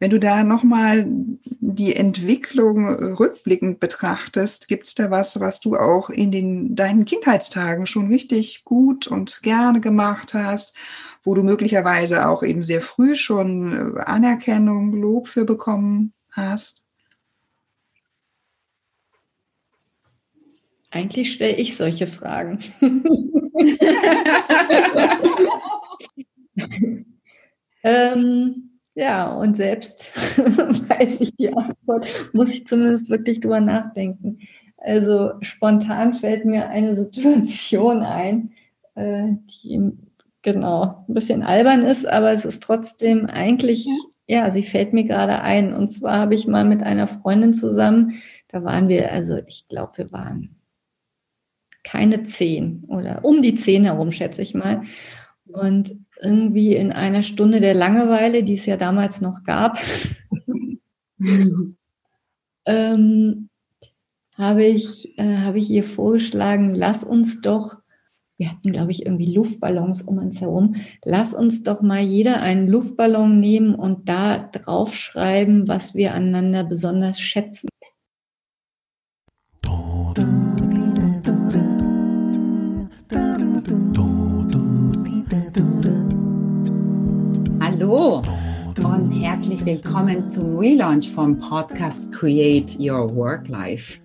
Wenn du da nochmal die Entwicklung rückblickend betrachtest, gibt es da was, was du auch in den, deinen Kindheitstagen schon richtig gut und gerne gemacht hast, wo du möglicherweise auch eben sehr früh schon Anerkennung, Lob für bekommen hast? Eigentlich stelle ich solche Fragen. ähm, ja, und selbst weiß ich die Antwort, muss ich zumindest wirklich drüber nachdenken. Also spontan fällt mir eine Situation ein, äh, die genau ein bisschen albern ist, aber es ist trotzdem eigentlich, ja, sie fällt mir gerade ein. Und zwar habe ich mal mit einer Freundin zusammen, da waren wir, also ich glaube, wir waren keine zehn oder um die zehn herum, schätze ich mal. Und irgendwie in einer Stunde der Langeweile, die es ja damals noch gab, ähm, habe ich, äh, habe ich ihr vorgeschlagen, lass uns doch, wir hatten, glaube ich, irgendwie Luftballons um uns herum, lass uns doch mal jeder einen Luftballon nehmen und da draufschreiben, was wir aneinander besonders schätzen. Hallo und herzlich willkommen zum Relaunch vom Podcast Create Your Work Life.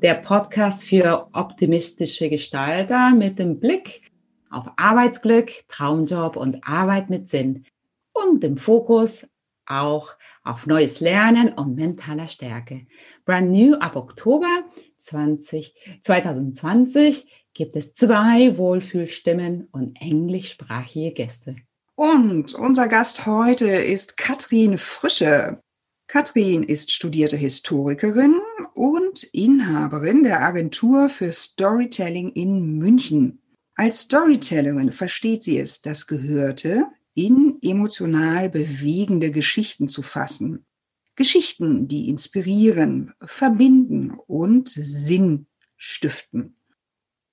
Der Podcast für optimistische Gestalter mit dem Blick auf Arbeitsglück, Traumjob und Arbeit mit Sinn und dem Fokus auch auf neues Lernen und mentaler Stärke. Brand new ab Oktober 20, 2020 gibt es zwei Wohlfühlstimmen und englischsprachige Gäste. Und unser Gast heute ist Katrin Frische. Katrin ist studierte Historikerin und Inhaberin der Agentur für Storytelling in München. Als Storytellerin versteht sie es, das Gehörte in emotional bewegende Geschichten zu fassen. Geschichten, die inspirieren, verbinden und Sinn stiften.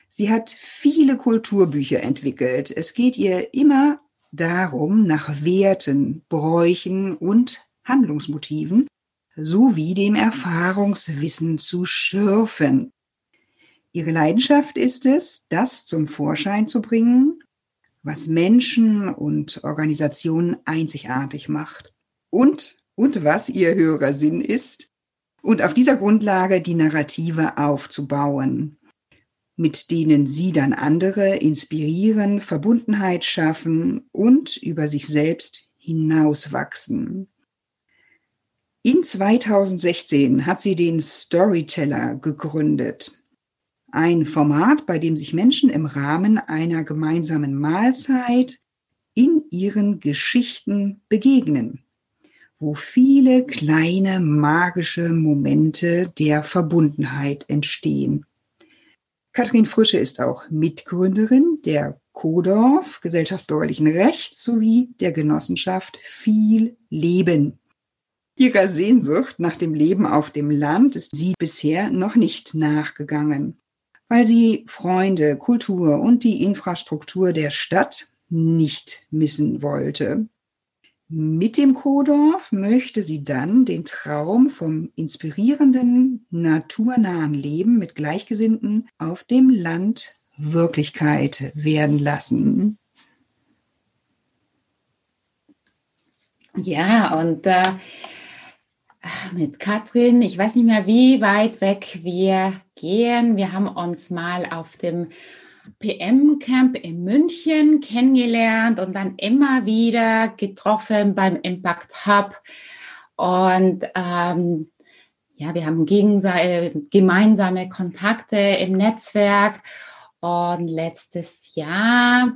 Sie hat viele Kulturbücher entwickelt. Es geht ihr immer darum, nach Werten, Bräuchen und Handlungsmotiven sowie dem Erfahrungswissen zu schürfen. Ihre Leidenschaft ist es, das zum Vorschein zu bringen, was Menschen und Organisationen einzigartig macht und, und was ihr höherer Sinn ist und auf dieser Grundlage die Narrative aufzubauen mit denen sie dann andere inspirieren, Verbundenheit schaffen und über sich selbst hinauswachsen. In 2016 hat sie den Storyteller gegründet. Ein Format, bei dem sich Menschen im Rahmen einer gemeinsamen Mahlzeit in ihren Geschichten begegnen, wo viele kleine magische Momente der Verbundenheit entstehen. Katrin Frische ist auch Mitgründerin der Kodorf, Gesellschaft Bürgerlichen Rechts sowie der Genossenschaft Viel Leben. Ihrer Sehnsucht nach dem Leben auf dem Land ist sie bisher noch nicht nachgegangen, weil sie Freunde, Kultur und die Infrastruktur der Stadt nicht missen wollte. Mit dem Kodorf möchte sie dann den Traum vom inspirierenden, naturnahen Leben mit Gleichgesinnten auf dem Land Wirklichkeit werden lassen. Ja, und äh, mit Katrin, ich weiß nicht mehr, wie weit weg wir gehen. Wir haben uns mal auf dem PM-Camp in München kennengelernt und dann immer wieder getroffen beim Impact Hub. Und ähm, ja, wir haben gemeinsame Kontakte im Netzwerk. Und letztes Jahr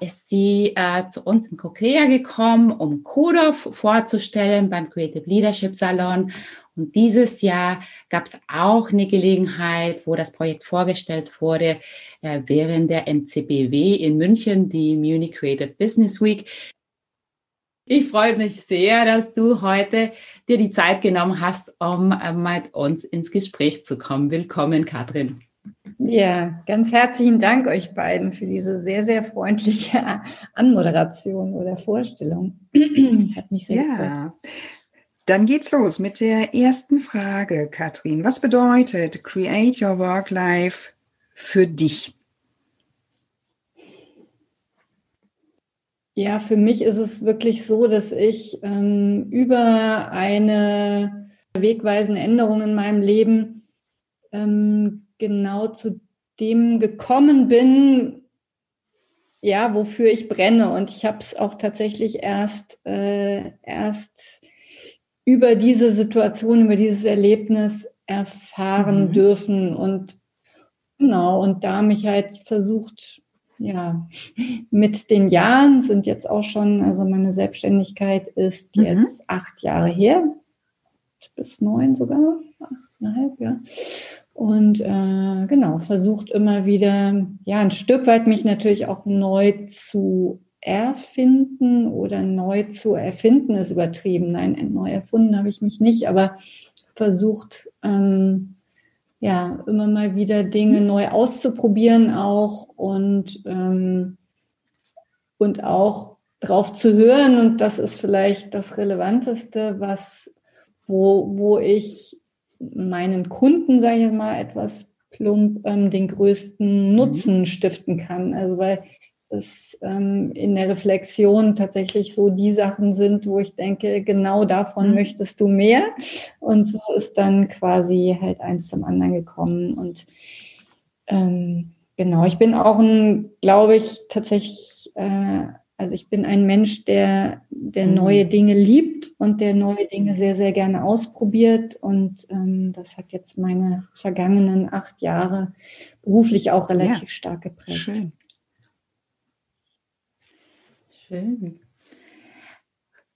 ist sie äh, zu uns in Cochlear gekommen, um Coda vorzustellen beim Creative Leadership Salon. Und dieses Jahr gab es auch eine Gelegenheit, wo das Projekt vorgestellt wurde, äh, während der MCBW in München, die Munich Creative Business Week. Ich freue mich sehr, dass du heute dir die Zeit genommen hast, um äh, mit uns ins Gespräch zu kommen. Willkommen, Katrin. Ja, ganz herzlichen Dank euch beiden für diese sehr, sehr freundliche Anmoderation oder Vorstellung. Hat mich sehr ja. gefreut. Dann geht's los mit der ersten Frage, Katrin. Was bedeutet Create Your Work Life für dich? Ja, für mich ist es wirklich so, dass ich ähm, über eine wegweisende Änderung in meinem Leben ähm, genau zu dem gekommen bin, ja, wofür ich brenne. Und ich habe es auch tatsächlich erst, äh, erst über diese Situation, über dieses Erlebnis erfahren mhm. dürfen. Und genau, und da mich halt versucht, ja, mit den Jahren sind jetzt auch schon, also meine Selbstständigkeit ist mhm. jetzt acht Jahre her, bis neun sogar, achteinhalb, ja. Und äh, genau, versucht immer wieder, ja, ein Stück weit mich natürlich auch neu zu erfinden oder neu zu erfinden, ist übertrieben. Nein, neu erfunden habe ich mich nicht, aber versucht, ähm, ja, immer mal wieder Dinge neu auszuprobieren auch und, ähm, und auch drauf zu hören. Und das ist vielleicht das Relevanteste, was, wo, wo ich meinen Kunden, sage ich mal, etwas plump ähm, den größten mhm. Nutzen stiften kann. Also weil es ähm, in der Reflexion tatsächlich so die Sachen sind, wo ich denke, genau davon mhm. möchtest du mehr. Und so ist dann quasi halt eins zum anderen gekommen. Und ähm, genau, ich bin auch ein, glaube ich, tatsächlich äh, also ich bin ein Mensch, der, der mhm. neue Dinge liebt und der neue Dinge sehr, sehr gerne ausprobiert. Und ähm, das hat jetzt meine vergangenen acht Jahre beruflich auch relativ ja. stark geprägt. Schön. Schön.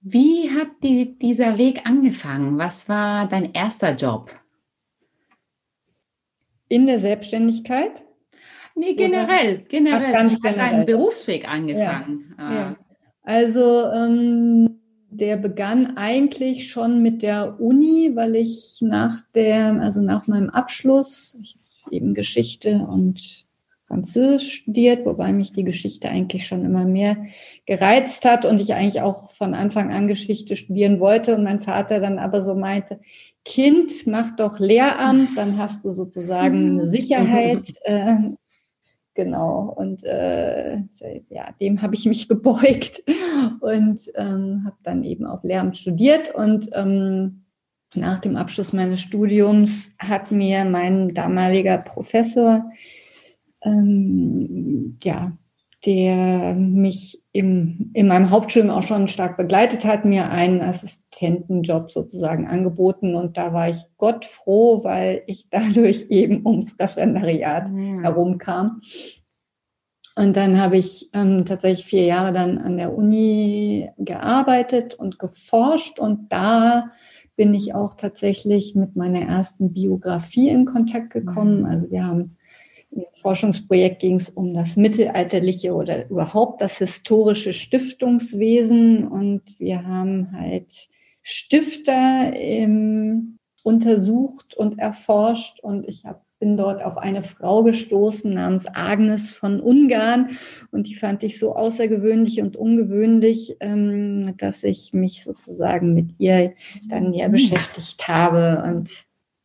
Wie hat die, dieser Weg angefangen? Was war dein erster Job? In der Selbstständigkeit? Nee, generell, generell. Ganz generell. hat dein Berufsweg angefangen? Ja, ja. Also ähm, der begann eigentlich schon mit der Uni, weil ich nach der, also nach meinem Abschluss, ich habe eben Geschichte und Französisch studiert, wobei mich die Geschichte eigentlich schon immer mehr gereizt hat und ich eigentlich auch von Anfang an Geschichte studieren wollte und mein Vater dann aber so meinte, Kind, mach doch Lehramt, dann hast du sozusagen eine Sicherheit. Äh, Genau, und äh, ja, dem habe ich mich gebeugt und ähm, habe dann eben auf Lehramt studiert. Und ähm, nach dem Abschluss meines Studiums hat mir mein damaliger Professor ähm, ja, der mich im, in meinem Hauptstudium auch schon stark begleitet hat, mir einen Assistentenjob sozusagen angeboten. Und da war ich Gott froh, weil ich dadurch eben ums Referendariat mhm. herumkam. Und dann habe ich ähm, tatsächlich vier Jahre dann an der Uni gearbeitet und geforscht. Und da bin ich auch tatsächlich mit meiner ersten Biografie in Kontakt gekommen. Mhm. Also wir haben im Forschungsprojekt ging es um das mittelalterliche oder überhaupt das historische Stiftungswesen. Und wir haben halt Stifter ähm, untersucht und erforscht. Und ich hab, bin dort auf eine Frau gestoßen namens Agnes von Ungarn. Und die fand ich so außergewöhnlich und ungewöhnlich, ähm, dass ich mich sozusagen mit ihr dann näher mhm. beschäftigt habe. Und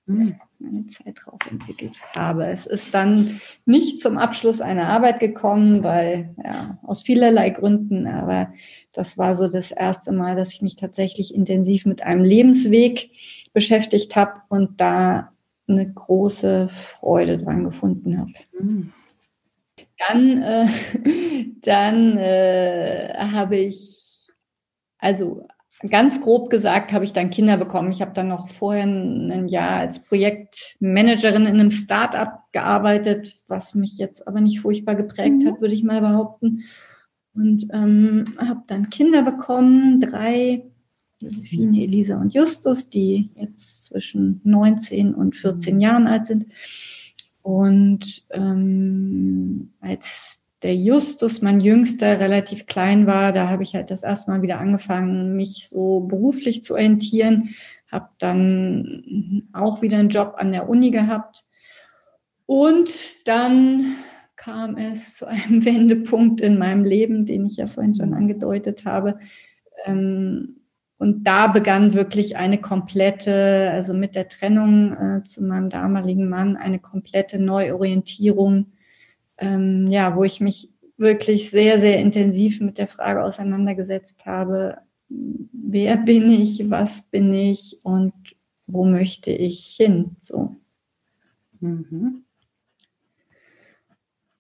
meine Zeit drauf entwickelt habe. Es ist dann nicht zum Abschluss einer Arbeit gekommen, weil ja, aus vielerlei Gründen, aber das war so das erste Mal, dass ich mich tatsächlich intensiv mit einem Lebensweg beschäftigt habe und da eine große Freude dran gefunden habe. Mhm. Dann, äh, dann äh, habe ich, also Ganz grob gesagt habe ich dann Kinder bekommen. Ich habe dann noch vorher ein Jahr als Projektmanagerin in einem Start-up gearbeitet, was mich jetzt aber nicht furchtbar geprägt mhm. hat, würde ich mal behaupten. Und ähm, habe dann Kinder bekommen, drei, Josephine, Elisa und Justus, die jetzt zwischen 19 und 14 Jahren alt sind. Und ähm, als der Justus, mein Jüngster, relativ klein war, da habe ich halt das erste Mal wieder angefangen, mich so beruflich zu orientieren, habe dann auch wieder einen Job an der Uni gehabt und dann kam es zu einem Wendepunkt in meinem Leben, den ich ja vorhin schon angedeutet habe. Ähm, und da begann wirklich eine komplette, also mit der Trennung äh, zu meinem damaligen Mann, eine komplette Neuorientierung, ähm, ja, wo ich mich wirklich sehr, sehr intensiv mit der Frage auseinandergesetzt habe, wer bin ich, was bin ich und wo möchte ich hin? So. Mhm.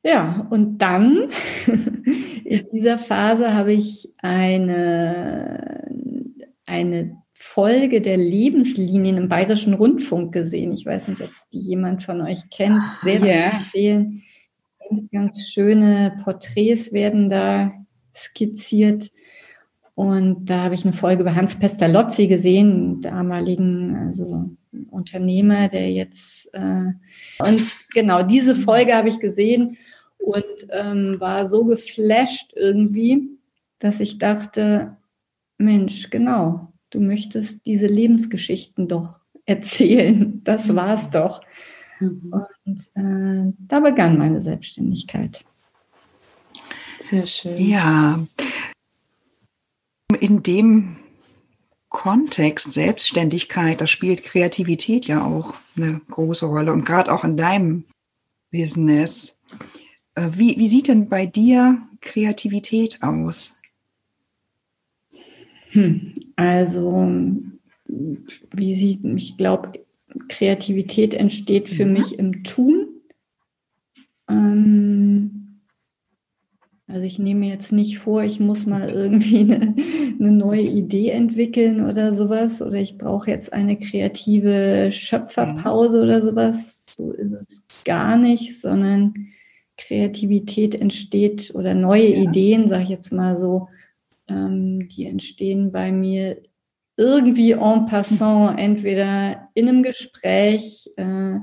Ja, und dann in dieser Phase habe ich eine, eine Folge der Lebenslinien im Bayerischen Rundfunk gesehen. Ich weiß nicht, ob die jemand von euch kennt. Sehr yeah. empfehlen. Ganz, ganz schöne Porträts werden da skizziert. Und da habe ich eine Folge über Hans Pestalozzi gesehen, damaligen also Unternehmer, der jetzt äh, und genau diese Folge habe ich gesehen und ähm, war so geflasht irgendwie, dass ich dachte, Mensch, genau, du möchtest diese Lebensgeschichten doch erzählen. Das war's doch. Mhm. Und äh, da begann meine Selbstständigkeit. Sehr schön. Ja. In dem Kontext Selbstständigkeit, da spielt Kreativität ja auch eine große Rolle und gerade auch in deinem Business. Äh, wie, wie sieht denn bei dir Kreativität aus? Hm, also, wie sieht, ich glaube, Kreativität entsteht für mhm. mich im Tun. Ähm, also ich nehme jetzt nicht vor, ich muss mal irgendwie eine, eine neue Idee entwickeln oder sowas oder ich brauche jetzt eine kreative Schöpferpause oder sowas. So ist es gar nicht, sondern Kreativität entsteht oder neue ja. Ideen, sage ich jetzt mal so, ähm, die entstehen bei mir irgendwie en passant, entweder in einem Gespräch. Äh,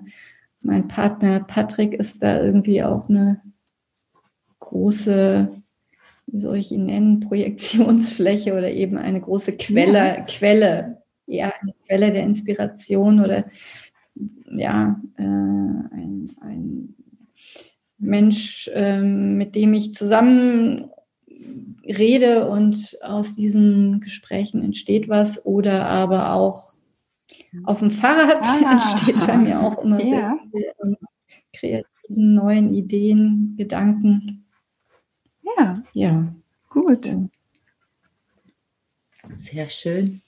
mein Partner Patrick ist da irgendwie auch eine große, wie soll ich ihn nennen, Projektionsfläche oder eben eine große Quelle, ja. Quelle, ja, eine Quelle der Inspiration oder ja, äh, ein, ein Mensch, äh, mit dem ich zusammen rede und aus diesen Gesprächen entsteht was oder aber auch auf dem Fahrrad ah, entsteht bei mir auch immer ja. sehr viele kreativen neuen Ideen, Gedanken. Ja, ja, gut. Sehr schön.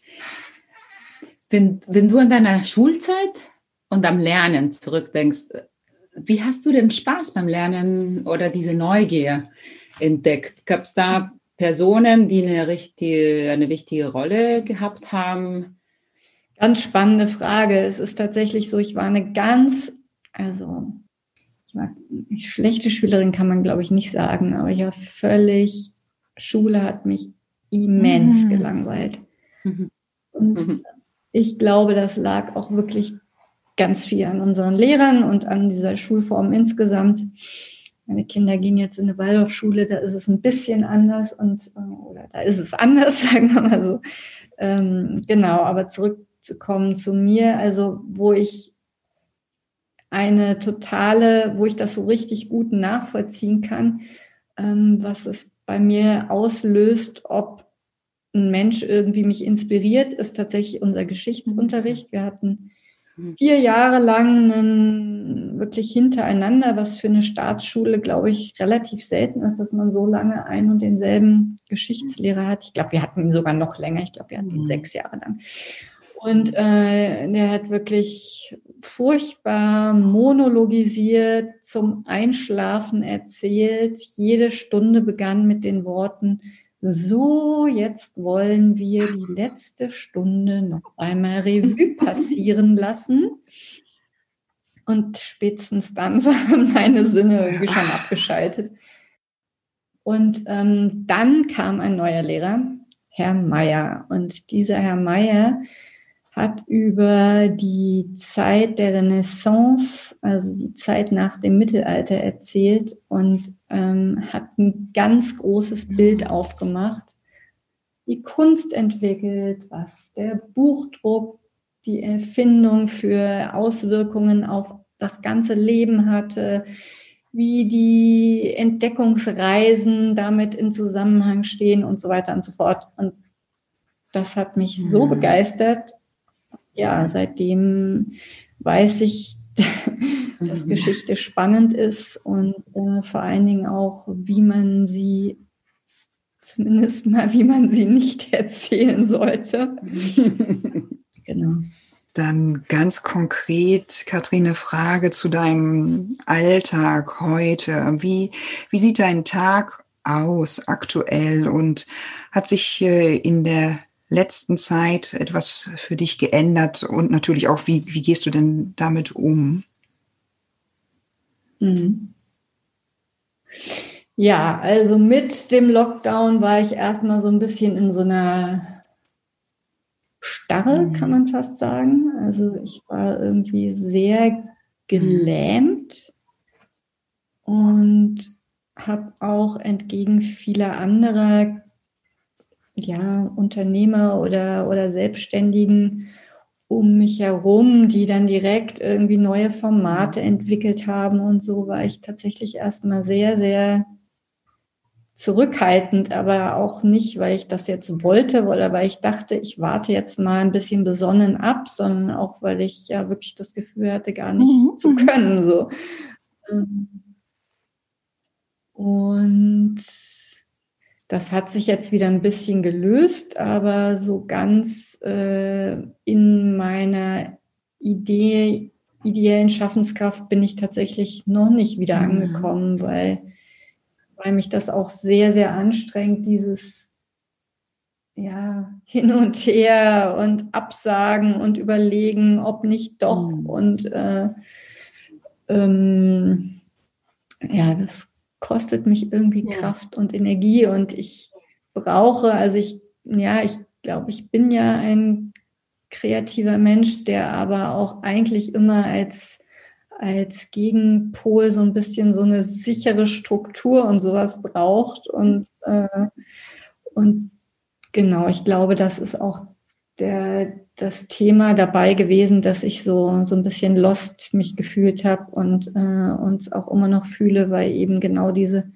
Wenn, wenn du an deiner Schulzeit und am Lernen zurückdenkst, wie hast du den Spaß beim Lernen oder diese Neugier entdeckt? Gab es da Personen, die eine, richtige, eine wichtige Rolle gehabt haben? Ganz spannende Frage. Es ist tatsächlich so, ich war eine ganz, also ich war eine schlechte Schülerin, kann man glaube ich nicht sagen, aber ich war völlig, Schule hat mich immens mhm. gelangweilt. Mhm. Und mhm. ich glaube, das lag auch wirklich ganz viel an unseren Lehrern und an dieser Schulform insgesamt. Meine Kinder gehen jetzt in eine Waldorfschule, da ist es ein bisschen anders und äh, oder da ist es anders, sagen wir mal so. Ähm, genau, aber zurückzukommen zu mir, also wo ich eine totale, wo ich das so richtig gut nachvollziehen kann, ähm, was es bei mir auslöst, ob ein Mensch irgendwie mich inspiriert, ist tatsächlich unser Geschichtsunterricht. Wir hatten vier Jahre lang einen, wirklich hintereinander, was für eine Staatsschule, glaube ich, relativ selten ist, dass man so lange einen und denselben Geschichtslehrer hat. Ich glaube, wir hatten ihn sogar noch länger. Ich glaube, wir hatten ihn mhm. sechs Jahre lang. Und äh, der hat wirklich furchtbar monologisiert, zum Einschlafen erzählt. Jede Stunde begann mit den Worten, so, jetzt wollen wir die letzte Stunde noch einmal Revue passieren lassen. Und spätestens dann waren meine Sinne irgendwie schon abgeschaltet. Und ähm, dann kam ein neuer Lehrer, Herr Meier. Und dieser Herr Meier hat über die Zeit der Renaissance, also die Zeit nach dem Mittelalter erzählt und ähm, hat ein ganz großes Bild aufgemacht, die Kunst entwickelt, was der Buchdruck, die Erfindung für Auswirkungen auf das ganze Leben hatte, wie die Entdeckungsreisen damit in Zusammenhang stehen und so weiter und so fort. Und das hat mich so mhm. begeistert. Ja, seitdem weiß ich, dass mhm. Geschichte spannend ist und äh, vor allen Dingen auch, wie man sie zumindest mal, wie man sie nicht erzählen sollte. genau. Dann ganz konkret, Katrine, Frage zu deinem Alltag heute. Wie, wie sieht dein Tag aus aktuell und hat sich äh, in der letzten Zeit etwas für dich geändert und natürlich auch, wie, wie gehst du denn damit um? Mhm. Ja, also mit dem Lockdown war ich erstmal so ein bisschen in so einer Starre, mhm. kann man fast sagen. Also ich war irgendwie sehr gelähmt und habe auch entgegen vieler anderer ja, Unternehmer oder, oder Selbstständigen um mich herum, die dann direkt irgendwie neue Formate entwickelt haben und so, war ich tatsächlich erstmal sehr, sehr zurückhaltend, aber auch nicht, weil ich das jetzt wollte oder weil ich dachte, ich warte jetzt mal ein bisschen besonnen ab, sondern auch, weil ich ja wirklich das Gefühl hatte, gar nicht mhm. zu können. So. Und das hat sich jetzt wieder ein bisschen gelöst, aber so ganz äh, in meiner Idee, ideellen Schaffenskraft bin ich tatsächlich noch nicht wieder mhm. angekommen, weil weil mich das auch sehr, sehr anstrengt, dieses ja, hin und her und absagen und überlegen, ob nicht doch. Mhm. Und äh, ähm, ja, das kostet mich irgendwie ja. Kraft und Energie und ich brauche, also ich, ja, ich glaube, ich bin ja ein kreativer Mensch, der aber auch eigentlich immer als als Gegenpol so ein bisschen so eine sichere Struktur und sowas braucht. Und, äh, und genau, ich glaube, das ist auch der, das Thema dabei gewesen, dass ich so, so ein bisschen lost mich gefühlt habe und äh, uns auch immer noch fühle, weil eben genau diese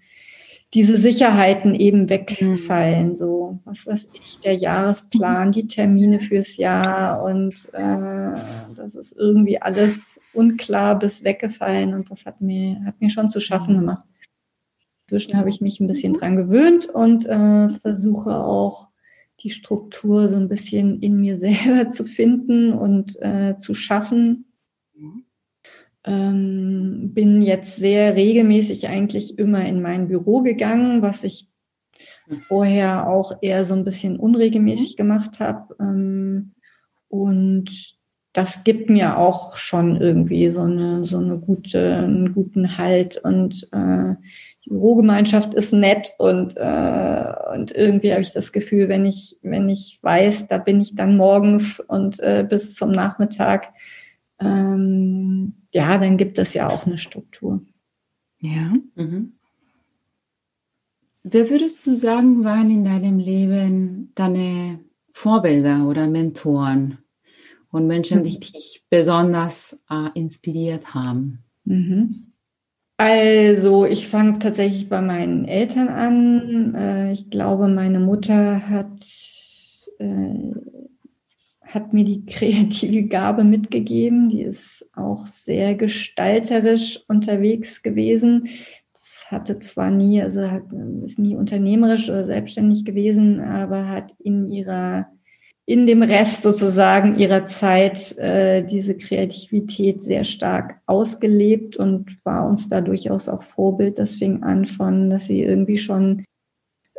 diese Sicherheiten eben wegfallen. Mhm. So, was weiß ich, der Jahresplan, die Termine fürs Jahr und äh, das ist irgendwie alles unklar bis weggefallen und das hat mir, hat mir schon zu schaffen gemacht. Inzwischen habe ich mich ein bisschen dran gewöhnt und äh, versuche auch die Struktur so ein bisschen in mir selber zu finden und äh, zu schaffen. Mhm. Ähm, bin jetzt sehr regelmäßig eigentlich immer in mein Büro gegangen, was ich vorher auch eher so ein bisschen unregelmäßig gemacht habe. Ähm, und das gibt mir auch schon irgendwie so eine, so eine gute, einen guten Halt und äh, die Bürogemeinschaft ist nett und, äh, und irgendwie habe ich das Gefühl, wenn ich, wenn ich weiß, da bin ich dann morgens und äh, bis zum Nachmittag, ähm, ja, dann gibt es ja auch eine Struktur. Ja. Mhm. Wer würdest du sagen, waren in deinem Leben deine Vorbilder oder Mentoren und Menschen, die mhm. dich besonders äh, inspiriert haben? Mhm. Also, ich fange tatsächlich bei meinen Eltern an. Äh, ich glaube, meine Mutter hat äh, hat mir die kreative Gabe mitgegeben. Die ist auch sehr gestalterisch unterwegs gewesen. Das hatte zwar nie, also ist nie unternehmerisch oder selbstständig gewesen, aber hat in ihrer in dem Rest sozusagen ihrer Zeit äh, diese Kreativität sehr stark ausgelebt und war uns da durchaus auch Vorbild. Das fing an von, dass sie irgendwie schon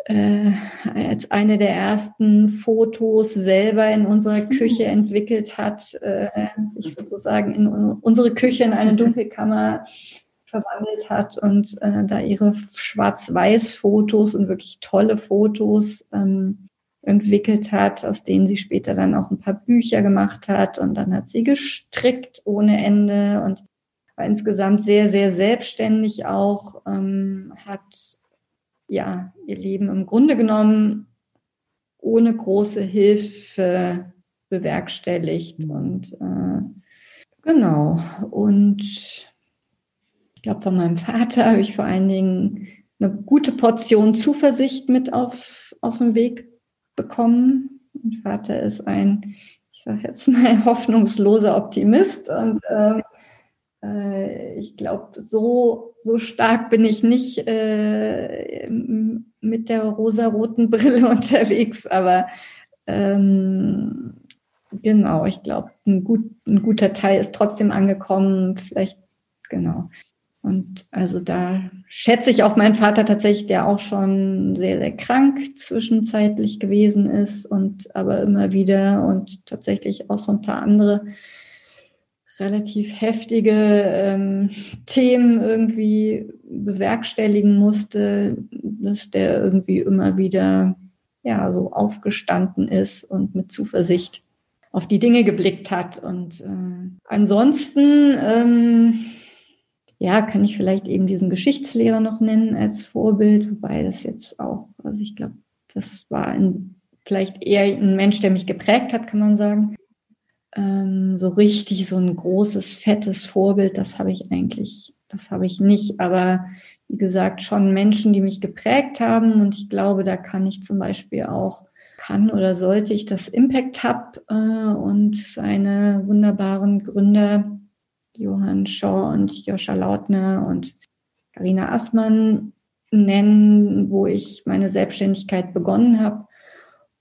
äh, als eine der ersten Fotos selber in unserer Küche entwickelt hat, äh, sich sozusagen in unsere Küche in eine Dunkelkammer verwandelt hat und äh, da ihre Schwarz-Weiß-Fotos und wirklich tolle Fotos ähm, entwickelt hat, aus denen sie später dann auch ein paar Bücher gemacht hat und dann hat sie gestrickt ohne Ende und war insgesamt sehr, sehr selbstständig auch, ähm, hat ja, ihr Leben im Grunde genommen ohne große Hilfe bewerkstelligt. Und äh, genau, und ich glaube, von meinem Vater habe ich vor allen Dingen eine gute Portion Zuversicht mit auf, auf den Weg bekommen. Mein Vater ist ein, ich sage jetzt mal, hoffnungsloser Optimist und ähm, äh, ich glaube, so, so stark bin ich nicht äh, mit der rosaroten Brille unterwegs, aber ähm, genau, ich glaube, ein, gut, ein guter Teil ist trotzdem angekommen, vielleicht, genau. Und also da schätze ich auch meinen Vater tatsächlich, der auch schon sehr, sehr krank zwischenzeitlich gewesen ist und aber immer wieder und tatsächlich auch so ein paar andere relativ heftige ähm, Themen irgendwie bewerkstelligen musste, dass der irgendwie immer wieder ja so aufgestanden ist und mit Zuversicht auf die Dinge geblickt hat. Und äh, ansonsten ähm, ja, kann ich vielleicht eben diesen Geschichtslehrer noch nennen als Vorbild, wobei das jetzt auch, also ich glaube, das war ein, vielleicht eher ein Mensch, der mich geprägt hat, kann man sagen ähm, so richtig so ein großes, fettes Vorbild, das habe ich eigentlich, das habe ich nicht. Aber wie gesagt, schon Menschen, die mich geprägt haben. Und ich glaube, da kann ich zum Beispiel auch, kann oder sollte ich das Impact Hub äh, und seine wunderbaren Gründer, Johann Shaw und Joscha Lautner und Karina Assmann nennen, wo ich meine Selbstständigkeit begonnen habe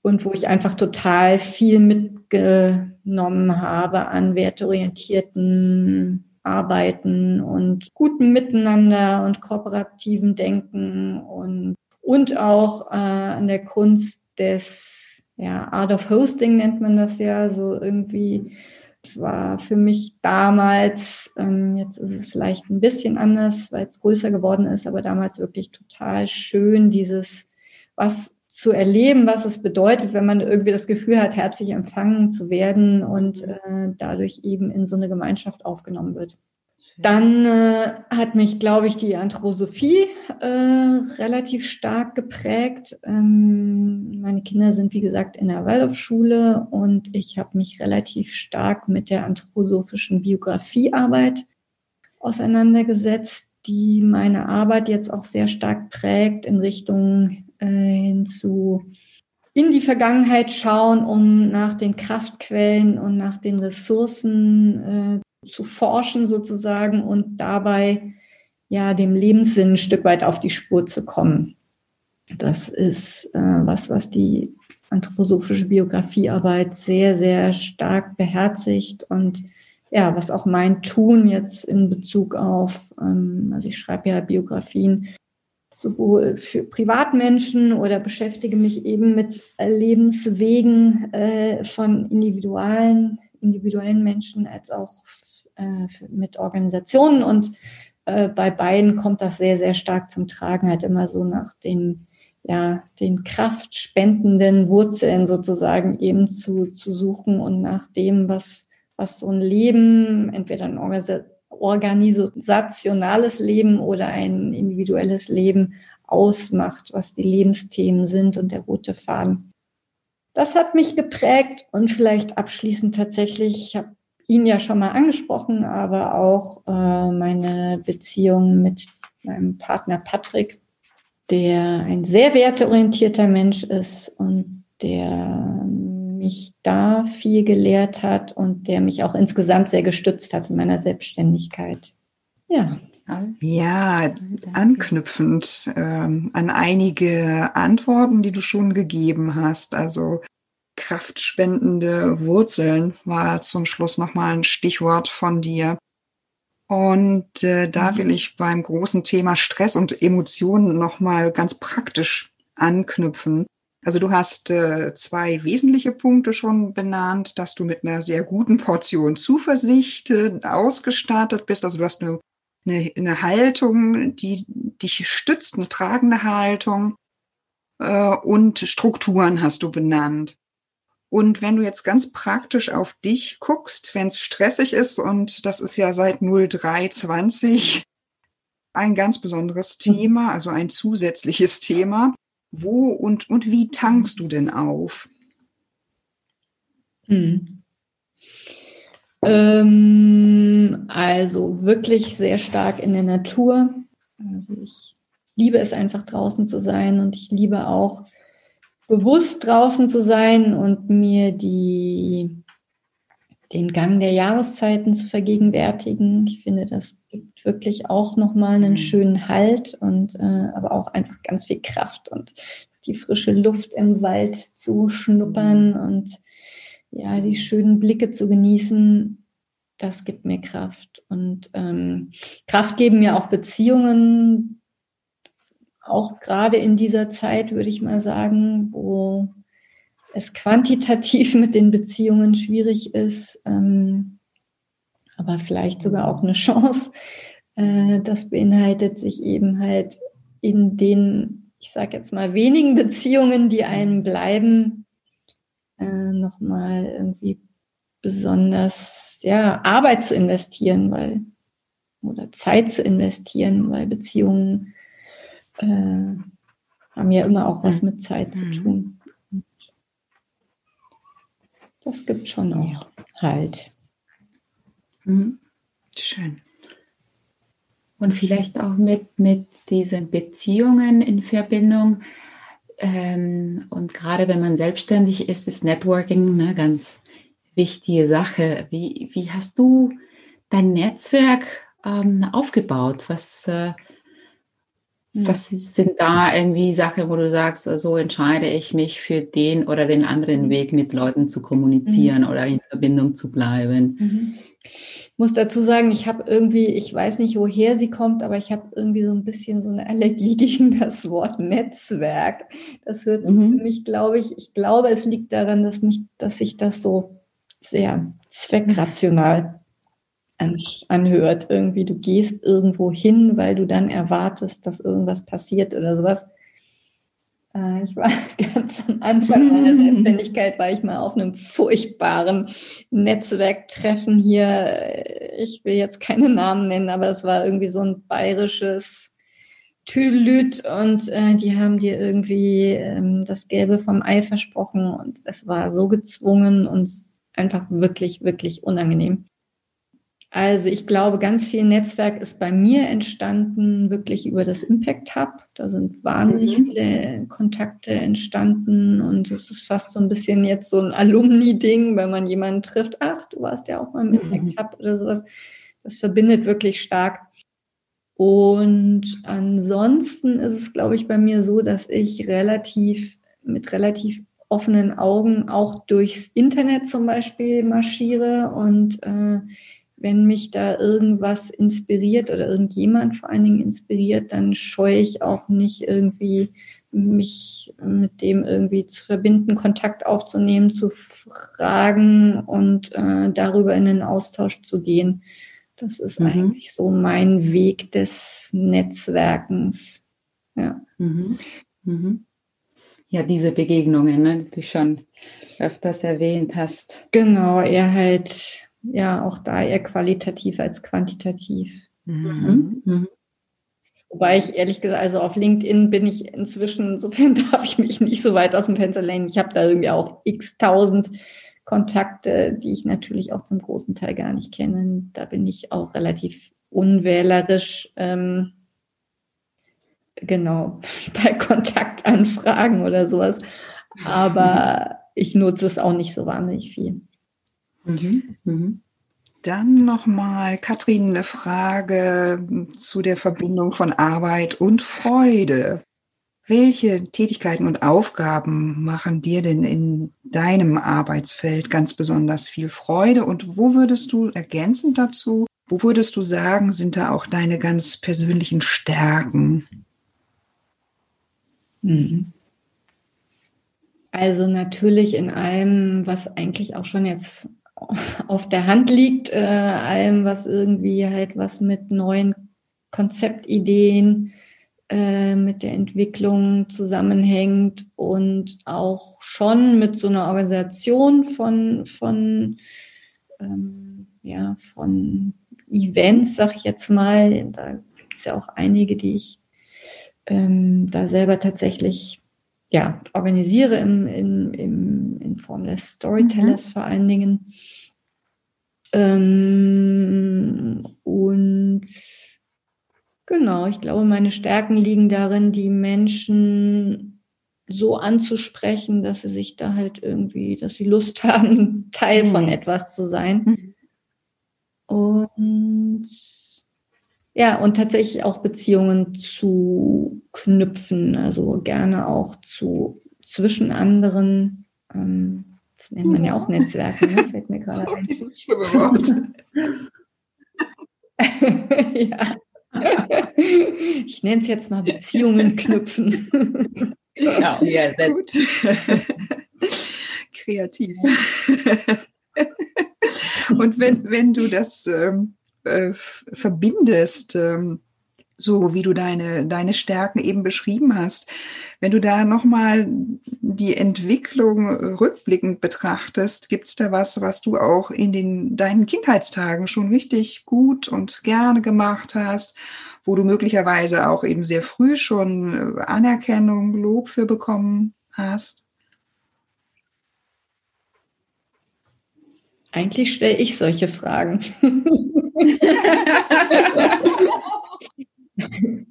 und wo ich einfach total viel mitgenommen habe an werteorientierten Arbeiten und guten Miteinander und kooperativen Denken und, und auch äh, an der Kunst des ja, Art of Hosting nennt man das ja, so irgendwie. Es war für mich damals, ähm, jetzt ist es vielleicht ein bisschen anders, weil es größer geworden ist, aber damals wirklich total schön, dieses, was zu erleben, was es bedeutet, wenn man irgendwie das Gefühl hat, herzlich empfangen zu werden und äh, dadurch eben in so eine Gemeinschaft aufgenommen wird. Dann äh, hat mich, glaube ich, die Anthroposophie äh, relativ stark geprägt. Ähm, meine Kinder sind, wie gesagt, in der Waldorfschule und ich habe mich relativ stark mit der anthroposophischen Biografiearbeit auseinandergesetzt, die meine Arbeit jetzt auch sehr stark prägt in Richtung äh, hinzu in die Vergangenheit schauen, um nach den Kraftquellen und nach den Ressourcen äh, zu forschen sozusagen und dabei ja dem Lebenssinn ein Stück weit auf die Spur zu kommen. Das ist äh, was, was die anthroposophische Biografiearbeit sehr, sehr stark beherzigt und ja, was auch mein Tun jetzt in Bezug auf, ähm, also ich schreibe ja Biografien sowohl für Privatmenschen oder beschäftige mich eben mit Lebenswegen äh, von individuellen, individuellen Menschen als auch äh, mit Organisationen. Und äh, bei beiden kommt das sehr, sehr stark zum Tragen, halt immer so nach den, ja, den kraftspendenden Wurzeln sozusagen eben zu, zu suchen und nach dem, was, was so ein Leben, entweder ein Organisation, organisationales Leben oder ein individuelles Leben ausmacht, was die Lebensthemen sind und der rote Faden. Das hat mich geprägt und vielleicht abschließend tatsächlich, ich habe ihn ja schon mal angesprochen, aber auch äh, meine Beziehung mit meinem Partner Patrick, der ein sehr werteorientierter Mensch ist und der mich da viel gelehrt hat und der mich auch insgesamt sehr gestützt hat in meiner Selbstständigkeit. Ja. Ja, anknüpfend ähm, an einige Antworten, die du schon gegeben hast. Also kraftspendende Wurzeln war zum Schluss nochmal ein Stichwort von dir. Und äh, da mhm. will ich beim großen Thema Stress und Emotionen nochmal ganz praktisch anknüpfen. Also du hast äh, zwei wesentliche Punkte schon benannt, dass du mit einer sehr guten Portion Zuversicht äh, ausgestattet bist. Also du hast eine, eine, eine, Haltung, die dich stützt, eine tragende Haltung äh, und Strukturen hast du benannt. Und wenn du jetzt ganz praktisch auf dich guckst, wenn es stressig ist, und das ist ja seit 0320 ein ganz besonderes mhm. Thema, also ein zusätzliches Thema, wo und, und wie tankst du denn auf? Hm. Ähm, also wirklich sehr stark in der Natur. Also ich liebe es einfach draußen zu sein und ich liebe auch bewusst draußen zu sein und mir die, den Gang der Jahreszeiten zu vergegenwärtigen. Ich finde, das gibt wirklich auch nochmal einen mhm. schönen Halt und äh, aber auch einfach ganz viel Kraft und die frische Luft im Wald zu schnuppern mhm. und ja, die schönen Blicke zu genießen, das gibt mir Kraft. Und ähm, Kraft geben mir auch Beziehungen, auch gerade in dieser Zeit, würde ich mal sagen, wo es quantitativ mit den Beziehungen schwierig ist, ähm, aber vielleicht sogar auch eine Chance. Äh, das beinhaltet sich eben halt in den, ich sage jetzt mal, wenigen Beziehungen, die einem bleiben, äh, nochmal irgendwie besonders ja, Arbeit zu investieren, weil oder Zeit zu investieren, weil Beziehungen äh, haben ja immer auch was mit Zeit zu mhm. tun. Das gibt schon auch halt. Mhm. Schön. Und vielleicht auch mit, mit diesen Beziehungen in Verbindung. Ähm, und gerade wenn man selbstständig ist, ist Networking eine ganz wichtige Sache. Wie, wie hast du dein Netzwerk ähm, aufgebaut? Was, äh, was sind da irgendwie Sachen, wo du sagst, so entscheide ich mich für den oder den anderen Weg, mit Leuten zu kommunizieren mhm. oder in Verbindung zu bleiben? Mhm. Ich muss dazu sagen, ich habe irgendwie, ich weiß nicht, woher sie kommt, aber ich habe irgendwie so ein bisschen so eine Allergie gegen das Wort Netzwerk. Das hört sich mhm. für mich, glaube ich, ich glaube, es liegt daran, dass mich, dass sich das so sehr zweckrational anhört. Irgendwie, du gehst irgendwo hin, weil du dann erwartest, dass irgendwas passiert oder sowas. Äh, ich war ganz am Anfang meiner Selbstständigkeit, war ich mal auf einem furchtbaren Netzwerktreffen hier. Ich will jetzt keine Namen nennen, aber es war irgendwie so ein bayerisches Tüdelüt und äh, die haben dir irgendwie ähm, das Gelbe vom Ei versprochen und es war so gezwungen und einfach wirklich, wirklich unangenehm. Also ich glaube, ganz viel Netzwerk ist bei mir entstanden, wirklich über das Impact Hub. Da sind wahnsinnig mhm. viele Kontakte entstanden und es ist fast so ein bisschen jetzt so ein Alumni-Ding, wenn man jemanden trifft, ach, du warst ja auch mal im Impact mhm. Hub oder sowas. Das verbindet wirklich stark. Und ansonsten ist es, glaube ich, bei mir so, dass ich relativ mit relativ offenen Augen auch durchs Internet zum Beispiel marschiere und äh, wenn mich da irgendwas inspiriert oder irgendjemand vor allen Dingen inspiriert, dann scheue ich auch nicht irgendwie mich mit dem irgendwie zu verbinden, Kontakt aufzunehmen, zu fragen und äh, darüber in den Austausch zu gehen. Das ist mhm. eigentlich so mein Weg des Netzwerkens. Ja. Mhm. Mhm. Ja, diese Begegnungen, ne, die du schon öfters erwähnt hast. Genau, eher halt ja auch da eher qualitativ als quantitativ. Mhm. Mhm. Wobei ich ehrlich gesagt, also auf LinkedIn bin ich inzwischen, insofern darf ich mich nicht so weit aus dem Fenster lehnen. Ich habe da irgendwie auch x tausend Kontakte, die ich natürlich auch zum großen Teil gar nicht kenne. Da bin ich auch relativ unwählerisch. Ähm, genau, bei Kontaktanfragen oder sowas. Aber ich nutze es auch nicht so wahnsinnig viel. Mhm. Mhm. Dann nochmal, Katrin, eine Frage zu der Verbindung von Arbeit und Freude. Welche Tätigkeiten und Aufgaben machen dir denn in deinem Arbeitsfeld ganz besonders viel Freude? Und wo würdest du ergänzend dazu, wo würdest du sagen, sind da auch deine ganz persönlichen Stärken? Mhm. Also natürlich in allem, was eigentlich auch schon jetzt auf der Hand liegt, äh, allem, was irgendwie halt was mit neuen Konzeptideen, äh, mit der Entwicklung zusammenhängt und auch schon mit so einer Organisation von, von, ähm, ja, von Events, sag ich jetzt mal. Da gibt es ja auch einige, die ich ähm, da selber tatsächlich ja, organisiere im, im, im, in Form des Storytellers mhm. vor allen Dingen. Ähm, und genau, ich glaube, meine Stärken liegen darin, die Menschen so anzusprechen, dass sie sich da halt irgendwie, dass sie Lust haben, Teil mhm. von etwas zu sein. Mhm. Und ja, und tatsächlich auch Beziehungen zu knüpfen, also gerne auch zu zwischen anderen. Ähm, das nennt man ja auch Netzwerke, ne? fällt mir gerade ein. Dieses schlimme Wort. ja. Ich nenne es jetzt mal Beziehungen knüpfen. Ja, ja sehr gut. Kreativ. Und wenn, wenn du das ähm, äh, verbindest, ähm, so wie du deine, deine Stärken eben beschrieben hast, wenn du da nochmal die Entwicklung rückblickend betrachtest, gibt es da was, was du auch in den, deinen Kindheitstagen schon richtig gut und gerne gemacht hast, wo du möglicherweise auch eben sehr früh schon äh, Anerkennung, Lob für bekommen hast? Eigentlich stelle ich solche Fragen.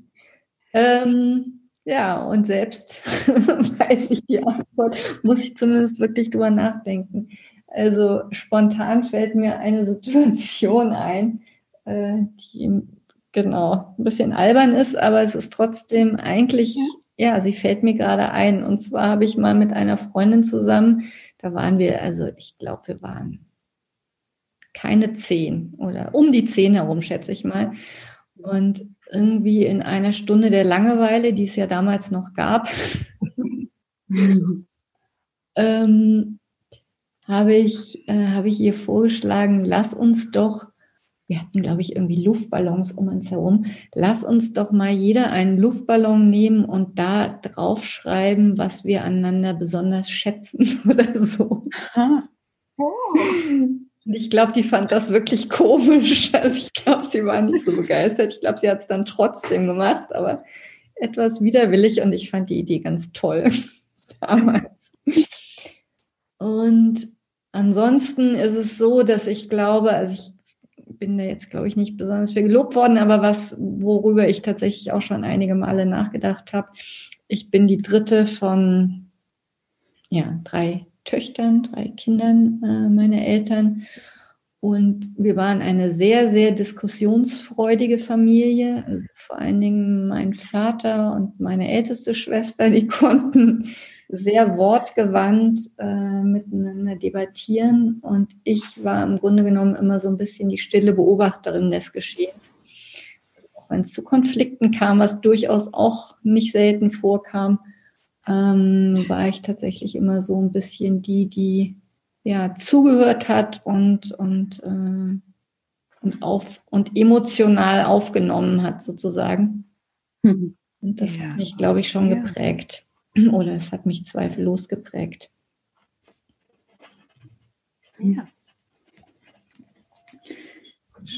ähm, ja, und selbst weiß ich die Antwort, muss ich zumindest wirklich drüber nachdenken. Also spontan fällt mir eine Situation ein, äh, die genau ein bisschen albern ist, aber es ist trotzdem eigentlich, ja, sie fällt mir gerade ein. Und zwar habe ich mal mit einer Freundin zusammen, da waren wir, also ich glaube, wir waren keine zehn oder um die zehn herum, schätze ich mal. Und irgendwie in einer Stunde der Langeweile, die es ja damals noch gab, ähm, habe ich, äh, habe ich ihr vorgeschlagen, lass uns doch, wir hatten, glaube ich, irgendwie Luftballons um uns herum, lass uns doch mal jeder einen Luftballon nehmen und da draufschreiben, was wir aneinander besonders schätzen oder so. Oh. Und ich glaube, die fand das wirklich komisch. Also ich glaube, sie war nicht so begeistert. Ich glaube, sie hat es dann trotzdem gemacht, aber etwas widerwillig und ich fand die Idee ganz toll damals. Und ansonsten ist es so, dass ich glaube, also ich bin da jetzt, glaube ich, nicht besonders viel gelobt worden, aber was, worüber ich tatsächlich auch schon einige Male nachgedacht habe, ich bin die dritte von ja, drei Töchtern, drei Kindern äh, meiner Eltern. Und wir waren eine sehr, sehr diskussionsfreudige Familie. Also vor allen Dingen mein Vater und meine älteste Schwester, die konnten sehr wortgewandt äh, miteinander debattieren. Und ich war im Grunde genommen immer so ein bisschen die stille Beobachterin des Geschehens. Also auch wenn es zu Konflikten kam, was durchaus auch nicht selten vorkam, ähm, war ich tatsächlich immer so ein bisschen die, die ja zugehört hat und, und, äh, und, auf, und emotional aufgenommen hat, sozusagen. Mhm. Und das ja. hat mich, glaube ich, schon ja. geprägt. Oder es hat mich zweifellos geprägt. Ja.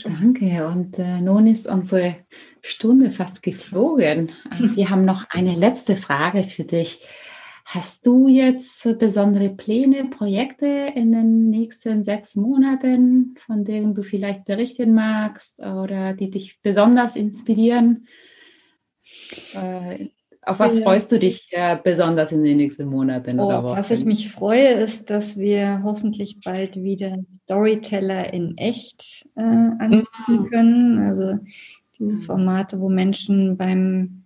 Danke. Und äh, nun ist unsere Stunde fast geflogen. Äh, wir haben noch eine letzte Frage für dich. Hast du jetzt besondere Pläne, Projekte in den nächsten sechs Monaten, von denen du vielleicht berichten magst oder die dich besonders inspirieren? Äh, auf was freust du dich äh, besonders in den nächsten Monaten oh, oder Wochen? Was ich mich freue, ist, dass wir hoffentlich bald wieder Storyteller in echt äh, anbieten mhm. können. Also diese Formate, wo Menschen beim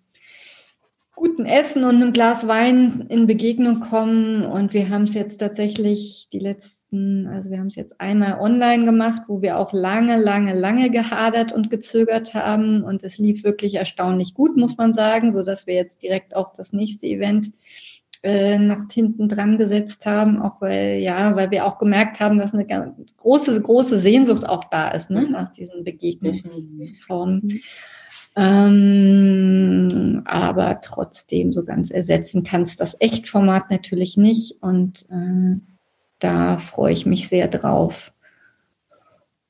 guten Essen und einem Glas Wein in Begegnung kommen. Und wir haben es jetzt tatsächlich die letzten, also wir haben es jetzt einmal online gemacht, wo wir auch lange, lange, lange gehadert und gezögert haben. Und es lief wirklich erstaunlich gut, muss man sagen, so dass wir jetzt direkt auch das nächste Event äh, noch hinten dran gesetzt haben, auch weil, ja, weil wir auch gemerkt haben, dass eine ganz große, große Sehnsucht auch da ist, ne, nach diesen Begegnungsformen. Mhm. Ähm, aber trotzdem so ganz ersetzen kannst das Echtformat natürlich nicht und äh, da freue ich mich sehr drauf.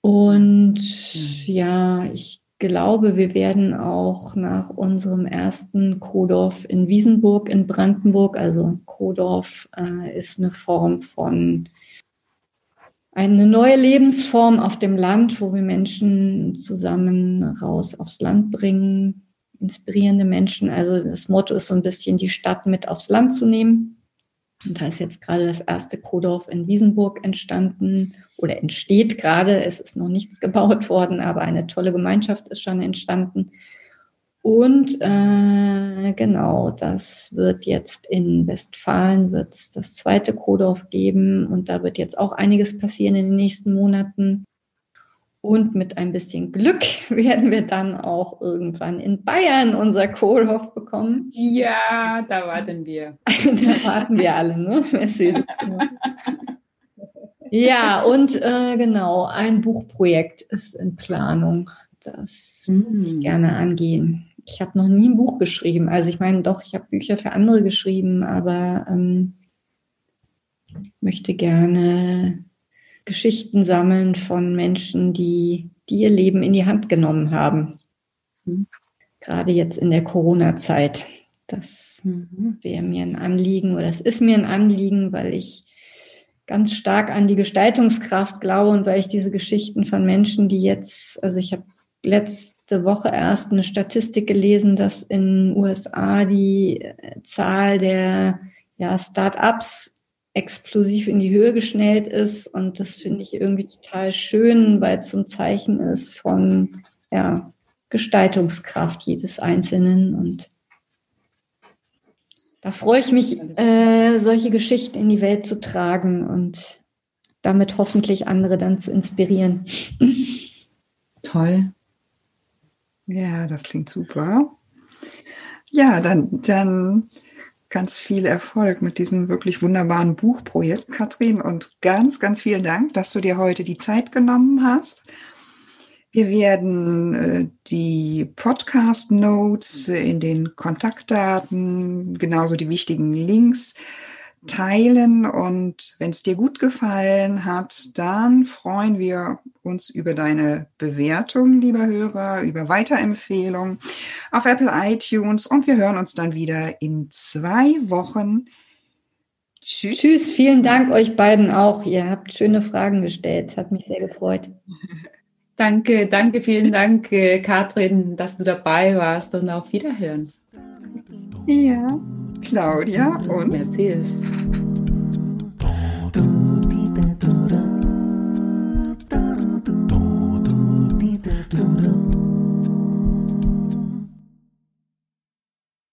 Und mhm. ja, ich glaube, wir werden auch nach unserem ersten Kodorf in Wiesenburg in Brandenburg, also Kodorf äh, ist eine Form von eine neue Lebensform auf dem Land, wo wir Menschen zusammen raus aufs Land bringen, inspirierende Menschen. Also das Motto ist so ein bisschen, die Stadt mit aufs Land zu nehmen. Und da ist jetzt gerade das erste Kodorf in Wiesenburg entstanden oder entsteht gerade. Es ist noch nichts gebaut worden, aber eine tolle Gemeinschaft ist schon entstanden. Und äh, genau, das wird jetzt in Westfalen wird's das zweite Kodorf geben und da wird jetzt auch einiges passieren in den nächsten Monaten. Und mit ein bisschen Glück werden wir dann auch irgendwann in Bayern unser Kohlhof bekommen. Ja, da warten wir. da warten wir alle, ne? ja, und äh, genau, ein Buchprojekt ist in Planung. Das würde ich mm. gerne angehen. Ich habe noch nie ein Buch geschrieben. Also ich meine, doch, ich habe Bücher für andere geschrieben, aber ähm, möchte gerne Geschichten sammeln von Menschen, die, die ihr Leben in die Hand genommen haben. Mhm. Gerade jetzt in der Corona-Zeit. Das mhm. wäre mir ein Anliegen oder es ist mir ein Anliegen, weil ich ganz stark an die Gestaltungskraft glaube und weil ich diese Geschichten von Menschen, die jetzt, also ich habe letzte Woche erst eine Statistik gelesen, dass in den USA die Zahl der ja, Start-ups explosiv in die Höhe geschnellt ist. Und das finde ich irgendwie total schön, weil es so ein Zeichen ist von ja, Gestaltungskraft jedes Einzelnen. Und da freue ich mich, äh, solche Geschichten in die Welt zu tragen und damit hoffentlich andere dann zu inspirieren. Toll. Ja, das klingt super. Ja, dann, dann ganz viel Erfolg mit diesem wirklich wunderbaren Buchprojekt, Katrin. Und ganz, ganz vielen Dank, dass du dir heute die Zeit genommen hast. Wir werden äh, die Podcast-Notes in den Kontaktdaten, genauso die wichtigen Links teilen. Und wenn es dir gut gefallen hat, dann freuen wir uns über deine Bewertung, lieber Hörer, über Weiterempfehlung auf Apple iTunes. Und wir hören uns dann wieder in zwei Wochen. Tschüss. Tschüss, vielen Dank euch beiden auch. Ihr habt schöne Fragen gestellt. Es hat mich sehr gefreut. Danke, danke, vielen Dank, äh, Katrin, dass du dabei warst und auf Wiederhören. Ja. Claudia und Mercedes.